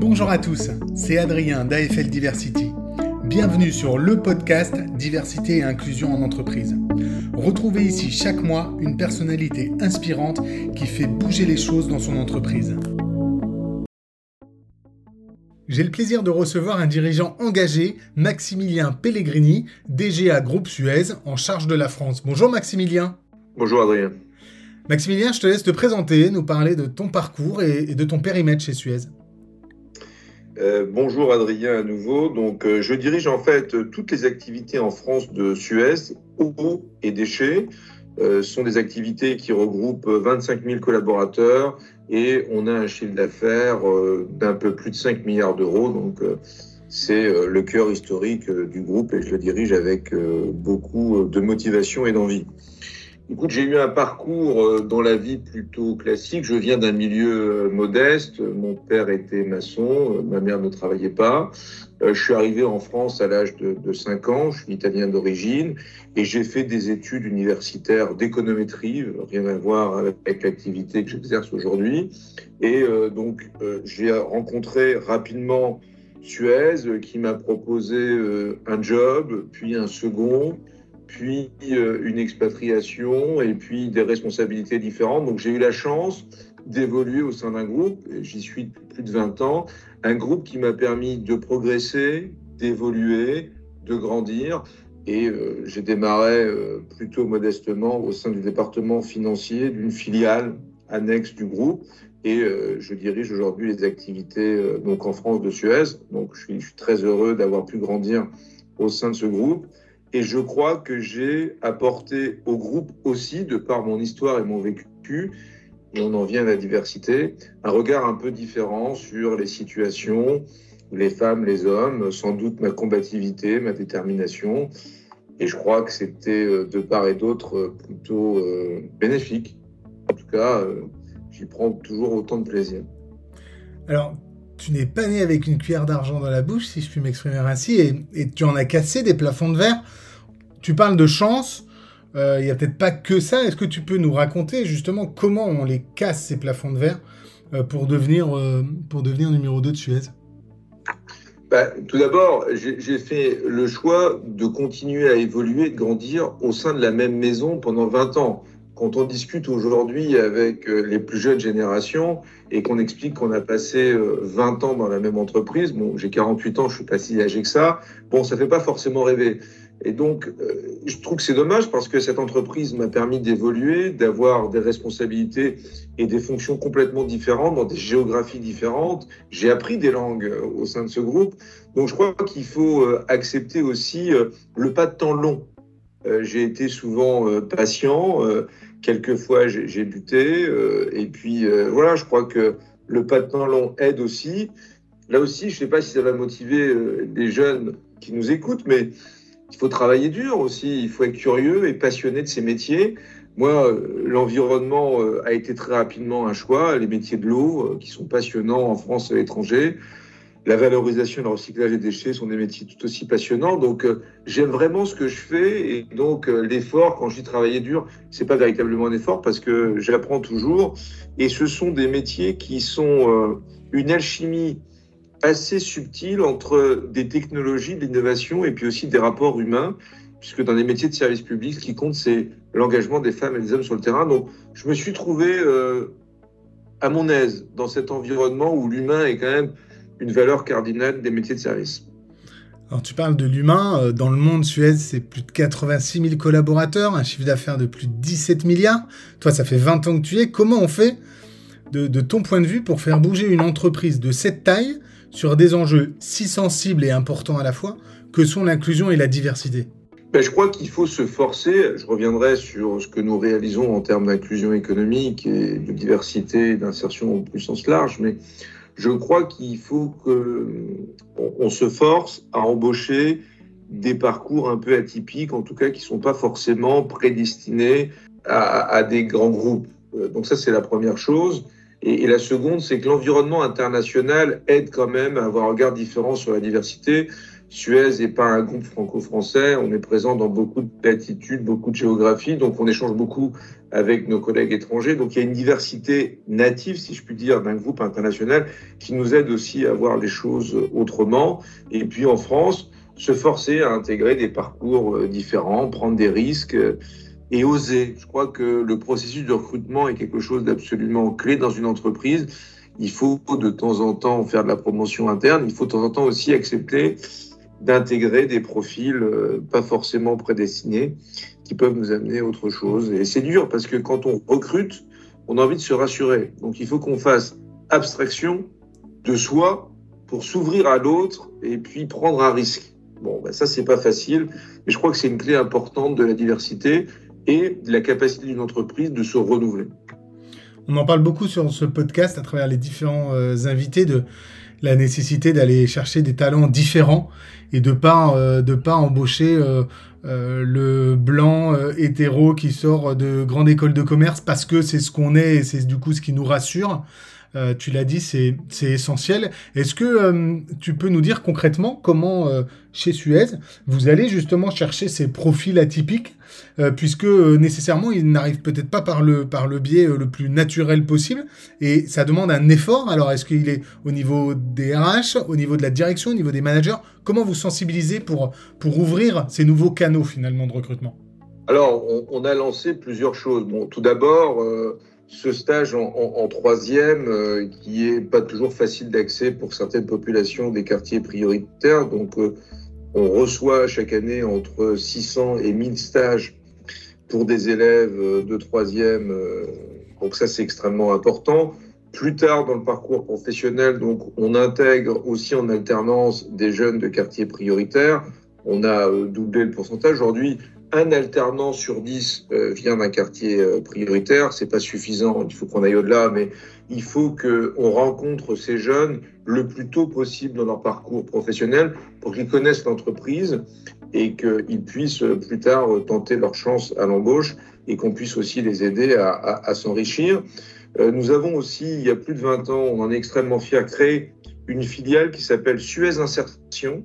Bonjour à tous, c'est Adrien d'AFL Diversity. Bienvenue sur le podcast Diversité et inclusion en entreprise. Retrouvez ici chaque mois une personnalité inspirante qui fait bouger les choses dans son entreprise. J'ai le plaisir de recevoir un dirigeant engagé, Maximilien Pellegrini, DGA Groupe Suez, en charge de la France. Bonjour Maximilien. Bonjour Adrien. Maximilien, je te laisse te présenter, nous parler de ton parcours et de ton périmètre chez Suez. Euh, bonjour Adrien à nouveau. Donc, euh, je dirige en fait toutes les activités en France de Suez, eau et déchets. Euh, sont des activités qui regroupent 25 000 collaborateurs et on a un chiffre d'affaires d'un peu plus de 5 milliards d'euros. Donc, c'est le cœur historique du groupe et je le dirige avec beaucoup de motivation et d'envie. Écoute, j'ai eu un parcours euh, dans la vie plutôt classique. Je viens d'un milieu euh, modeste. Mon père était maçon, euh, ma mère ne travaillait pas. Je suis arrivé en France à l'âge de, de 5 ans. Je suis italien d'origine et j'ai fait des études universitaires d'économétrie, rien à voir avec l'activité que j'exerce aujourd'hui. Et donc, j'ai rencontré rapidement Suez qui m'a proposé un job, puis un second puis euh, une expatriation et puis des responsabilités différentes. Donc j'ai eu la chance d'évoluer au sein d'un groupe, j'y suis depuis plus de 20 ans, un groupe qui m'a permis de progresser, d'évoluer, de grandir. Et euh, j'ai démarré euh, plutôt modestement au sein du département financier d'une filiale annexe du groupe. Et je dirige aujourd'hui les activités donc en France de Suez. Donc je suis très heureux d'avoir pu grandir au sein de ce groupe. Et je crois que j'ai apporté au groupe aussi, de par mon histoire et mon vécu, et on en vient à la diversité, un regard un peu différent sur les situations, les femmes, les hommes, sans doute ma combativité, ma détermination. Et je crois que c'était euh, de part et d'autre euh, plutôt euh, bénéfique. En tout cas, j'y prends toujours autant de plaisir. Alors, tu n'es pas né avec une cuillère d'argent dans la bouche, si je puis m'exprimer ainsi, et, tu en as cassé des plafonds de verre. Tu parles de chance, euh, il n'y a peut-être pas que ça. Est-ce que tu peux nous raconter justement comment on les casse, ces plafonds de verre, euh, pour, devenir, euh, pour devenir numéro 2 de Suez? Bah, tout d'abord, j'ai fait le choix de continuer à évoluer, de grandir au sein de la même maison pendant 20 ans quand on discute aujourd'hui avec euh, les plus jeunes générations et qu'on explique qu'on a passé 20 euh, ans dans la même entreprise, bon, j'ai 48 ans, je suis pas si âgé que ça, bon, ça fait pas forcément rêver. Et donc, euh, je trouve que c'est dommage parce que cette entreprise m'a permis d'évoluer, d'avoir des responsabilités et des fonctions complètement différentes dans des géographies différentes. J'ai appris des langues au sein de ce groupe. Donc, je crois qu'il faut accepter aussi le pas de temps long. J'ai été souvent patient Quelquefois, j'ai buté. Euh, et puis, euh, voilà, je crois que le pas de temps long aide aussi. Là aussi, je ne sais pas si ça va motiver euh, les jeunes qui nous écoutent, mais il faut travailler dur aussi. Il faut être curieux et passionné de ces métiers. Moi, l'environnement a été très rapidement un choix. Les métiers de l'eau, qui sont passionnants en France et à l'étranger la valorisation et le recyclage des déchets sont des métiers tout aussi passionnants. Donc, euh, j'aime vraiment ce que je fais. Et donc, euh, l'effort, quand je dis travailler dur, c'est pas véritablement un effort parce que j'apprends toujours. Et ce sont des métiers qui sont euh, une alchimie assez subtile entre des technologies, de l'innovation et puis aussi des rapports humains. Puisque dans les métiers de service public, ce qui compte, c'est l'engagement des femmes et des hommes sur le terrain. Donc, je me suis trouvé à mon aise dans cet environnement où l'humain est quand même une valeur cardinale des métiers de service. Alors tu parles de l'humain, euh, dans le monde Suez c'est plus de 86 000 collaborateurs, un chiffre d'affaires de plus de 17 milliards, toi ça fait 20 ans que tu es, comment on fait de, ton point de vue pour faire bouger une entreprise de cette taille sur des enjeux si sensibles et importants à la fois que sont l'inclusion et la diversité ben, je crois qu'il faut se forcer, je reviendrai sur ce que nous réalisons en termes d'inclusion économique et de diversité d'insertion au plus sens large, mais je crois qu'il faut qu'on se force à embaucher des parcours un peu atypiques, en tout cas qui ne sont pas forcément prédestinés à, des grands groupes. Euh, donc ça, c'est la première chose. Et, la seconde, c'est que l'environnement international aide quand même à avoir un regard différent sur la diversité. Suez n'est pas un groupe franco-français, on est présent dans beaucoup de latitudes, beaucoup de géographies, donc on échange beaucoup avec nos collègues étrangers. Donc il y a une diversité native, si je puis dire, d'un groupe international qui nous aide aussi à voir les choses autrement. Et puis en France, se forcer à intégrer des parcours euh, différents, prendre des risques euh, et oser. Je crois que le processus de recrutement est quelque chose d'absolument clé dans une entreprise. Il faut de temps en temps faire de la promotion interne. Il faut de temps en temps aussi accepter d'intégrer des profils euh, pas forcément prédestinés qui peuvent nous amener à autre chose. Et c'est dur parce que quand on recrute, on a envie de se rassurer. Donc il faut qu'on fasse abstraction de soi pour s'ouvrir à l'autre et puis prendre un risque. Bon, ben ça, c'est pas facile, mais je crois que c'est une clé importante de la diversité et la capacité d'une entreprise de se renouveler. On en parle beaucoup sur ce podcast à travers les différents euh, invités de la nécessité d'aller chercher des talents différents et de pas euh, de pas embaucher euh, le blanc hétéro qui sort de grande école de commerce parce que c'est ce qu'on est et c'est du coup ce qui nous rassure. Euh, tu l'as dit, c'est essentiel. Est-ce que euh, tu peux nous dire concrètement comment, euh, chez Suez, vous allez justement chercher ces profils atypiques, puisque nécessairement, ils n'arrivent peut-être pas par le, par le biais le plus naturel possible, et ça demande un effort. Alors, est-ce qu'il est au niveau des RH, au niveau de la direction, au niveau des managers? Comment vous sensibilisez pour, pour ouvrir ces nouveaux canaux finalement de recrutement? Alors, on, a lancé plusieurs choses. Bon, tout d'abord, ce stage en, troisième, euh, qui est pas toujours facile d'accès pour certaines populations des quartiers prioritaires. Donc, euh, on reçoit chaque année entre 600 et 1000 stages pour des élèves euh, de troisième. donc, ça, c'est extrêmement important. Plus tard dans le parcours professionnel, donc, on intègre aussi en alternance des jeunes de quartiers prioritaires. On a doublé le pourcentage. Aujourd'hui, un alternant sur dix euh, vient d'un quartier euh, prioritaire. C'est pas suffisant. Il faut qu'on aille au-delà, mais il faut qu'on rencontre ces jeunes le plus tôt possible dans leur parcours professionnel pour qu'ils connaissent l'entreprise et qu'ils puissent euh, plus tard tenter leur chance à l'embauche et qu'on puisse aussi les aider à s'enrichir. nous avons aussi, il y a plus de 20 ans, on en est extrêmement fiers, créé une filiale qui s'appelle Suez Insertion,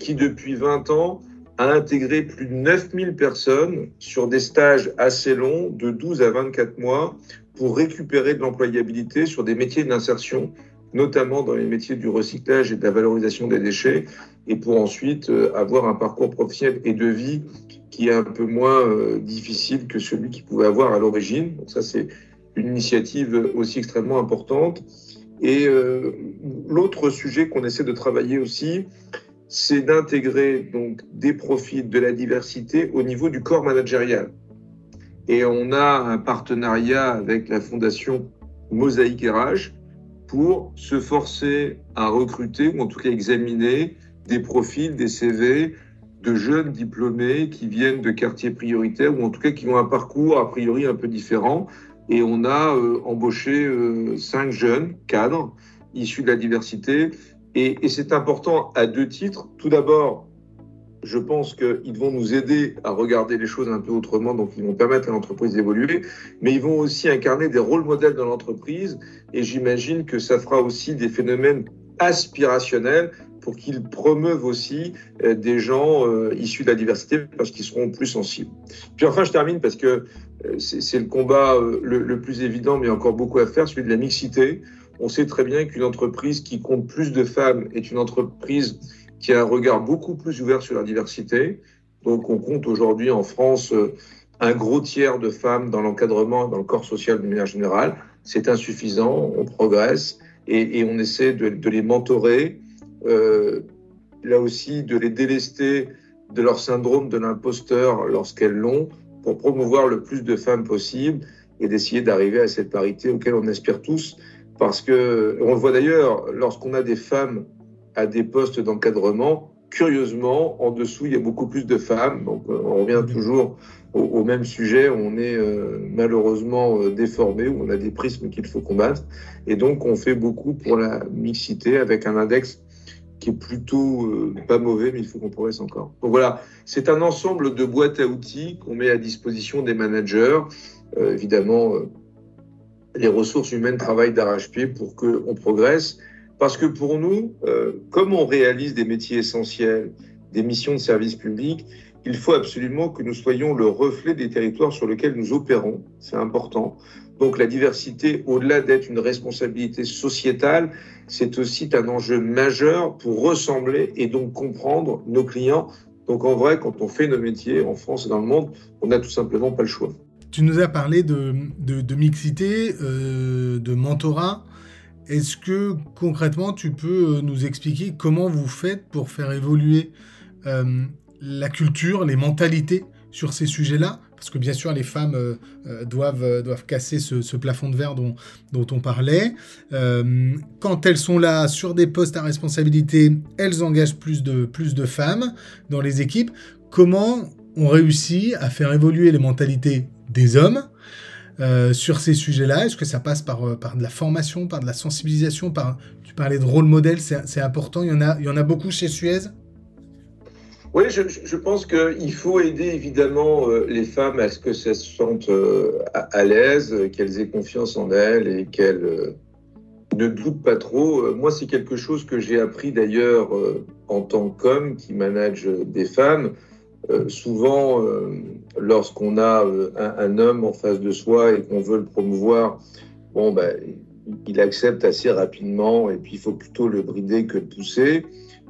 qui depuis 20 ans a intégré plus de 9000 personnes sur des stages assez longs, de 12 à 24 mois, pour récupérer de l'employabilité sur des métiers d'insertion, notamment dans les métiers du recyclage et de la valorisation des déchets, et pour ensuite euh, avoir un parcours professionnel et de vie qui est un peu moins euh, difficile que celui qu'ils pouvaient avoir à l'origine. Donc ça, c'est une initiative aussi extrêmement importante. Et euh, l'autre sujet qu'on essaie de travailler aussi, c'est d'intégrer donc des profils de la diversité au niveau du corps managérial. Et on a un partenariat avec la fondation Mosaïque RH pour se forcer à recruter ou en tout cas examiner des profils, des CV de jeunes diplômés qui viennent de quartiers prioritaires ou en tout cas qui ont un parcours a priori un peu différent. Et on a euh, embauché euh, cinq jeunes cadres issus de la diversité et, c'est important à deux titres. Tout d'abord, je pense qu'ils vont nous aider à regarder les choses un peu autrement, donc ils vont permettre à l'entreprise d'évoluer, mais ils vont aussi incarner des rôles modèles dans l'entreprise, et j'imagine que ça fera aussi des phénomènes aspirationnels pour qu'ils promeuvent aussi euh, des gens euh, issus de la diversité parce qu'ils seront plus sensibles. Puis enfin, je termine parce que euh, c'est le combat le, le, plus évident, mais encore beaucoup à faire, celui de la mixité. On sait très bien qu'une entreprise qui compte plus de femmes est une entreprise qui a un regard beaucoup plus ouvert sur la diversité. Donc on compte aujourd'hui en France euh, un gros tiers de femmes dans l'encadrement, dans le corps social de manière générale. C'est insuffisant, on progresse et, on essaie de, les mentorer, euh, là aussi de les délester de leur syndrome de l'imposteur lorsqu'elles l'ont, pour promouvoir le plus de femmes possible et d'essayer d'arriver à cette parité auquel on aspire tous. Parce que, on le voit d'ailleurs, lorsqu'on a des femmes à des postes d'encadrement, curieusement, en dessous, il y a beaucoup plus de femmes. Donc, euh, on revient toujours au, même sujet. On est euh, malheureusement euh, déformé, où on a des prismes qu'il faut combattre. Et donc, on fait beaucoup pour la mixité avec un index qui est plutôt pas mauvais, mais il faut qu'on progresse encore. Donc voilà, c'est un ensemble de boîtes à outils qu'on met à disposition des managers. évidemment, les ressources humaines travaillent d'arrache-pied pour qu'on progresse. Parce que pour nous, euh, comme on réalise des métiers essentiels, des missions de service public, il faut absolument que nous soyons le reflet des territoires sur lesquels nous opérons. C'est important. Donc la diversité, au-delà d'être une responsabilité sociétale, c'est aussi un enjeu majeur pour ressembler et donc comprendre nos clients. Donc en vrai, quand on fait nos métiers en France et dans le monde, on n'a tout simplement pas le choix. Tu nous as parlé de, mixité, euh, de mentorat. Est-ce que concrètement, tu peux euh, nous expliquer comment vous faites pour faire évoluer euh, la culture, les mentalités sur ces sujets-là? Parce que bien sûr, les femmes doivent, doivent casser ce, plafond de verre dont, dont on parlait. quand elles sont là sur des postes à responsabilité, elles engagent plus de, plus de femmes dans les équipes. Comment on réussit à faire évoluer les mentalités des hommes sur ces sujets-là? Est-ce que ça passe par, par de la formation, par de la sensibilisation par, Tu parlais de rôle modèle, c'est important. Il y, en a, il y en a beaucoup chez Suez? Oui, je, pense qu'il faut aider évidemment euh, les femmes à ce que se sentent euh, à, l'aise, qu'elles aient confiance en elles et qu'elles euh, ne doutent pas trop. Moi, c'est quelque chose que j'ai appris d'ailleurs en tant qu'homme qui manage des femmes. Souvent, lorsqu'on a un, un, homme en face de soi et qu'on veut le promouvoir, bon, ben, il accepte assez rapidement et puis il faut plutôt le brider que le pousser.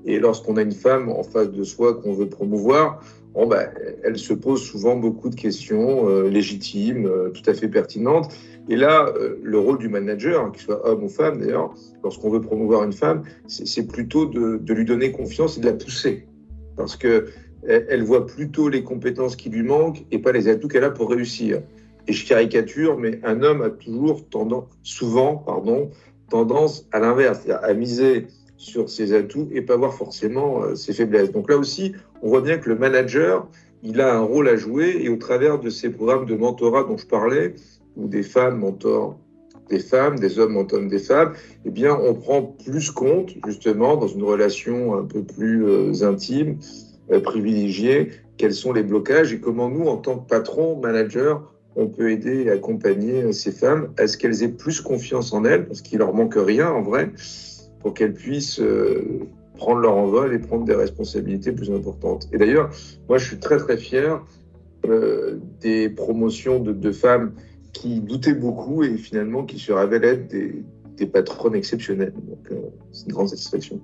Et lorsqu'on a une femme en face de soi qu'on veut promouvoir, bon, ben, elle se pose souvent beaucoup de questions euh, légitimes, euh, tout à fait pertinentes. Et là, euh, le rôle du manager, qu'il soit homme ou femme d'ailleurs, lorsqu'on veut promouvoir une femme, c'est plutôt de, de, lui donner confiance et de la pousser. Parce que elle voit plutôt les compétences qui lui manquent et pas les atouts qu'elle a pour réussir. Et je caricature, mais un homme a toujours tendance, souvent, pardon, tendance à l'inverse, à miser sur ses atouts et pas voir forcément euh, ses faiblesses. Donc là aussi, on voit bien que le manager, il a un rôle à jouer et au travers de ces programmes de mentorat dont je parlais, où des femmes mentorent des femmes, des hommes mentorent des femmes, eh bien, on prend plus compte, justement, dans une relation un peu plus euh, intime, euh, privilégiée, quels sont les blocages et comment nous, en tant que patron, manager, on peut aider et accompagner ces femmes à ce qu'elles aient plus confiance en elles, parce qu'il leur manque rien en vrai, pour qu'elles puissent euh, prendre leur envol et prendre des responsabilités plus importantes. Et d'ailleurs, moi, je suis très très fier euh, des promotions de, femmes qui doutaient beaucoup et finalement qui se révèlent être des, des patronnes exceptionnelles. Donc, euh, c'est une grande satisfaction.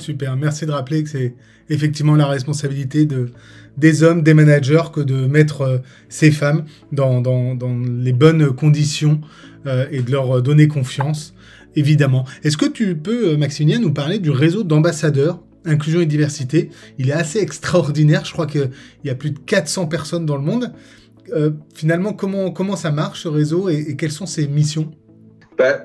Super, merci de rappeler que c'est effectivement la responsabilité de, des hommes, des managers, que de mettre ces femmes dans, dans, les bonnes conditions et de leur donner confiance évidemment. Est-ce que tu peux, euh, Maximilien, nous parler du réseau d'ambassadeurs inclusion et diversité? Il est assez extraordinaire. Je crois qu'il y a plus de 400 personnes dans le monde. Euh, finalement, comment, comment ça marche ce réseau et, quelles sont ses missions? Ben,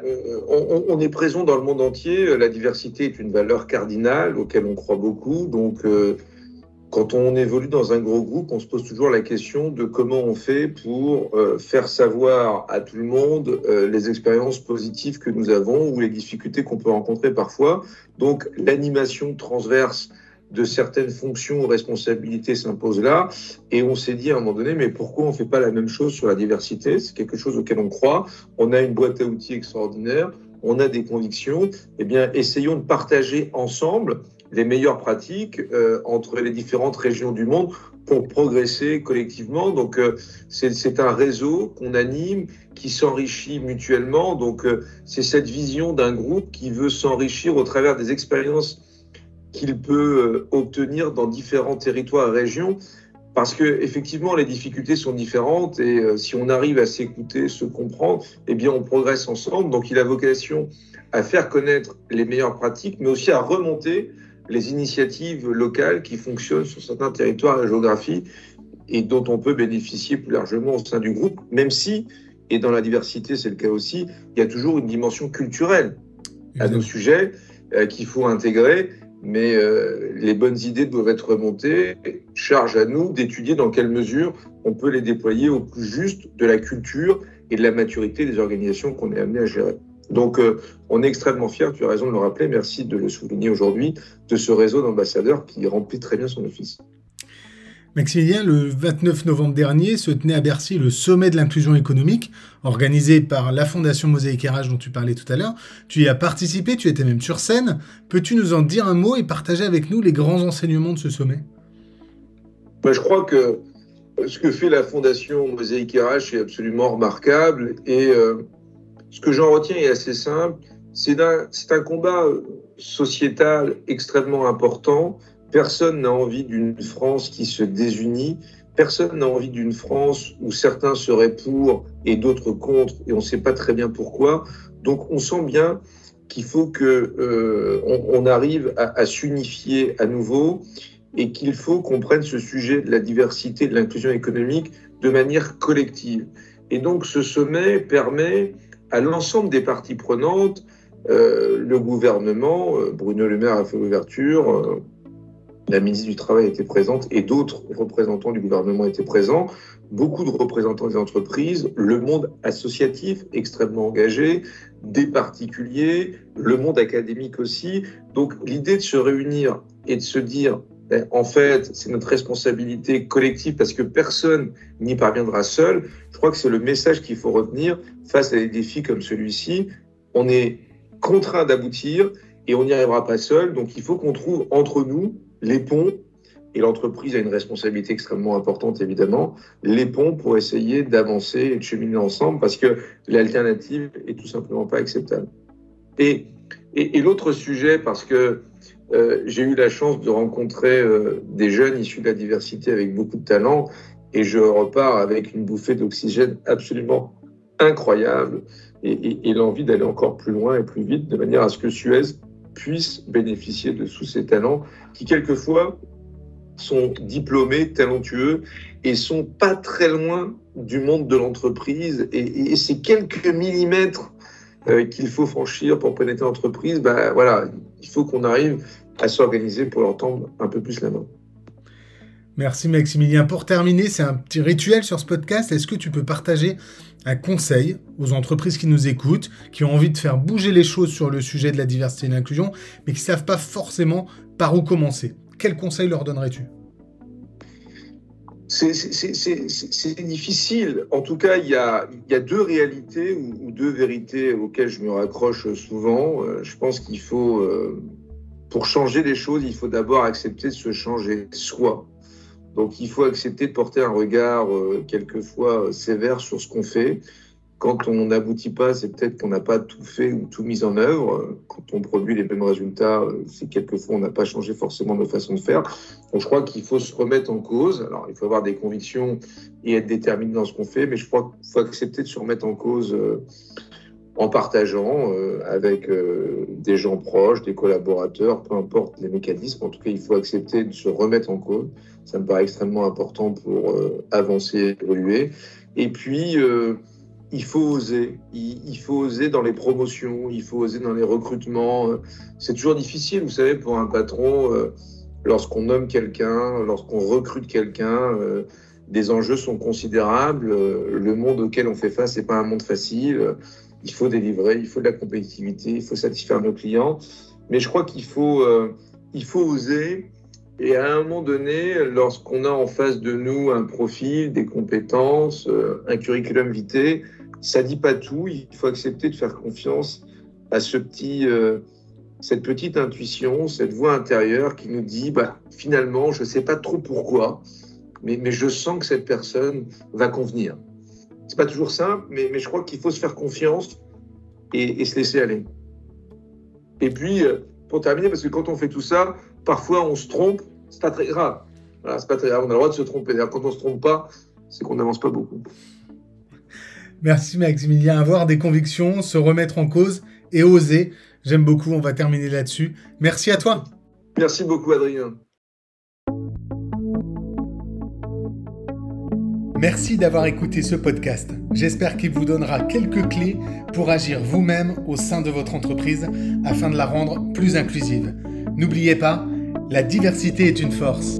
on, est présent dans le monde entier. La diversité est une valeur cardinale auquel on croit beaucoup. Donc, euh, quand on évolue dans un gros groupe, on se pose toujours la question de comment on fait pour euh, faire savoir à tout le monde les expériences positives que nous avons ou les difficultés qu'on peut rencontrer parfois. Donc l'animation transverse de certaines fonctions ou responsabilités s'impose là. Et on s'est dit à un moment donné, mais pourquoi on ne fait pas la même chose sur la diversité? C'est quelque chose auquel on croit. On a une boîte à outils extraordinaire, on a des convictions. Eh bien, essayons de partager ensemble les meilleures pratiques euh, entre les différentes régions du monde pour progresser collectivement. Donc, euh, c'est un réseau qu'on anime, qui s'enrichit mutuellement. Donc, euh, c'est cette vision d'un groupe qui veut s'enrichir au travers des expériences qu'il peut obtenir dans différents territoires et régions. Parce que effectivement, les difficultés sont différentes et si on arrive à s'écouter, se comprendre, eh bien, on progresse ensemble. Donc, il a vocation à faire connaître les meilleures pratiques, mais aussi à remonter les initiatives locales qui fonctionnent sur certains territoires et géographies et dont on peut bénéficier plus largement au sein du groupe, même si, et dans la diversité c'est le cas aussi, il y a toujours une dimension culturelle à nos sujets euh, qu'il faut intégrer, mais euh, les bonnes idées doivent être remontées. Charge à nous d'étudier dans quelle mesure on peut les déployer au plus juste de la culture et de la maturité des organisations qu'on est amené à gérer. Donc, euh, on est extrêmement fiers, tu as raison de le rappeler, merci de le souligner aujourd'hui, de ce réseau d'ambassadeurs qui remplit très bien son office. Maximilien, le 29 novembre dernier se tenait à Bercy le sommet de l'inclusion économique, organisé par la Fondation Mosaïque RH dont tu parlais tout à l'heure. Tu y as participé, tu étais même sur scène. Peux-tu nous en dire un mot et partager avec nous les grands enseignements de ce sommet? Ben, Je crois que ce que fait la Fondation Mosaïque RH est absolument remarquable et euh, ce que j'en retiens est assez simple. C'est un, un combat sociétal extrêmement important Personne n'a envie d'une France qui se désunit. Personne n'a envie d'une France où certains seraient pour et d'autres contre, et on ne sait pas très bien pourquoi. Donc on sent bien qu'il faut que euh, arrive à, à s'unifier à nouveau et qu'il faut qu'on prenne ce sujet de la diversité, de l'inclusion économique de manière collective. Et donc ce sommet permet à l'ensemble des parties prenantes, euh, le gouvernement, euh, Bruno Le Maire a fait l'ouverture, euh, la ministre du Travail était présente et d'autres représentants du gouvernement étaient présents, beaucoup de représentants des entreprises, le monde associatif extrêmement engagé, des particuliers, le monde académique aussi. Donc l'idée de se réunir et de se dire, ben, en fait, c'est notre responsabilité collective parce que personne n'y parviendra seul, je crois que c'est le message qu'il faut retenir face à des défis comme celui-ci. On est contraint d'aboutir et on n'y arrivera pas seul. Donc il faut qu'on trouve entre nous les ponts, et l'entreprise a une responsabilité extrêmement importante évidemment, les ponts pour essayer d'avancer et de cheminer ensemble parce que l'alternative est tout simplement pas acceptable. Et, et, l'autre sujet, parce que euh, j'ai eu la chance de rencontrer euh, des jeunes issus de la diversité avec beaucoup de talent et je repars avec une bouffée d'oxygène absolument incroyable et, et l'envie d'aller encore plus loin et plus vite de manière à ce que Suez puissent bénéficier de tous ces talents qui, quelquefois, sont diplômés, talentueux et sont pas très loin du monde de l'entreprise. Et, ces quelques millimètres euh, qu'il faut franchir pour pénétrer l'entreprise, bah, voilà, il faut qu'on arrive à s'organiser pour leur tendre un peu plus la main. Merci Maximilien. Pour terminer, c'est un petit rituel sur ce podcast. Est-ce que tu peux partager un conseil aux entreprises qui nous écoutent, qui ont envie de faire bouger les choses sur le sujet de la diversité et l'inclusion, mais qui ne savent pas forcément par où commencer? Quel conseil leur donnerais-tu? C'est difficile. En tout cas, il y a, deux réalités ou, deux vérités auxquelles je me raccroche souvent. Euh, je pense qu'il faut, euh, pour changer les choses, il faut d'abord accepter de se changer soi. Donc il faut accepter de porter un regard euh, quelquefois euh, sévère sur ce qu'on fait. Quand on n'aboutit pas, c'est peut-être qu'on n'a pas tout fait ou tout mis en œuvre. Quand on produit les mêmes résultats, euh, c'est quelquefois on n'a pas changé forcément nos façons de faire. Donc je crois qu'il faut se remettre en cause. Alors il faut avoir des convictions et être déterminé dans ce qu'on fait, mais je crois qu'il faut accepter de se remettre en cause en partageant euh, avec euh, des gens proches, des collaborateurs, peu importe les mécanismes. En tout cas, il faut accepter de se remettre en cause. Ça me paraît extrêmement important pour euh, avancer, évoluer. Et puis, il faut oser. Il, faut oser dans les promotions, il faut oser dans les recrutements. C'est toujours difficile, vous savez, pour un patron, lorsqu'on nomme quelqu'un, lorsqu'on recrute quelqu'un des enjeux sont considérables. Le monde auquel on fait face n'est pas un monde facile il faut délivrer, il faut de la compétitivité, il faut satisfaire nos clients. Mais je crois qu'il faut, euh, faut oser. Et à un moment donné, lorsqu'on a en face de nous un profil, des compétences, euh, un curriculum vitae, ça dit pas tout. Il faut accepter de faire confiance à ce petit, euh, cette petite intuition, cette voix intérieure qui nous dit, bah, finalement, je ne sais pas trop pourquoi, mais je sens que cette personne va convenir. C'est pas toujours simple, mais, mais je crois qu'il faut se faire confiance et, se laisser aller. Et puis, euh, pour terminer, parce que quand on fait tout ça, parfois on se trompe, c'est pas très grave. Voilà, c'est pas très grave, on a le droit de se tromper. Quand on se trompe pas, c'est qu'on n'avance pas beaucoup. Merci Maximilien. Avoir des convictions, se remettre en cause et oser. J'aime beaucoup, on va terminer là-dessus. Merci à toi. Merci beaucoup Adrien. Merci d'avoir écouté ce podcast. J'espère qu'il vous donnera quelques clés pour agir vous-même au sein de votre entreprise afin de la rendre plus inclusive. N'oubliez pas, la diversité est une force.